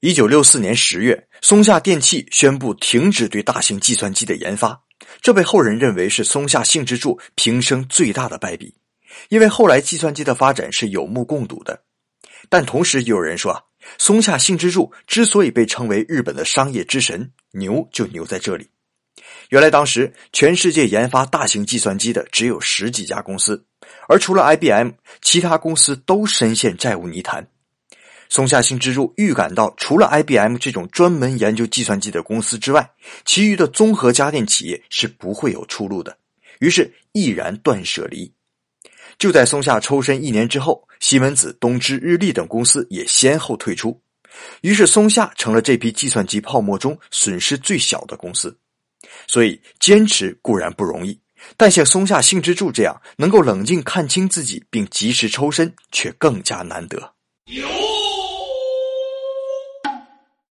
一九六四年十月，松下电器宣布停止对大型计算机的研发，这被后人认为是松下幸之助平生最大的败笔，因为后来计算机的发展是有目共睹的。但同时，也有人说啊，松下幸之助之所以被称为日本的商业之神，牛就牛在这里。原来当时全世界研发大型计算机的只有十几家公司，而除了 IBM，其他公司都深陷债务泥潭。松下幸之助预感到，除了 IBM 这种专门研究计算机的公司之外，其余的综合家电企业是不会有出路的，于是毅然断舍离。就在松下抽身一年之后，西门子、东芝、日立等公司也先后退出，于是松下成了这批计算机泡沫中损失最小的公司。所以，坚持固然不容易，但像松下幸之助这样能够冷静看清自己并及时抽身，却更加难得。有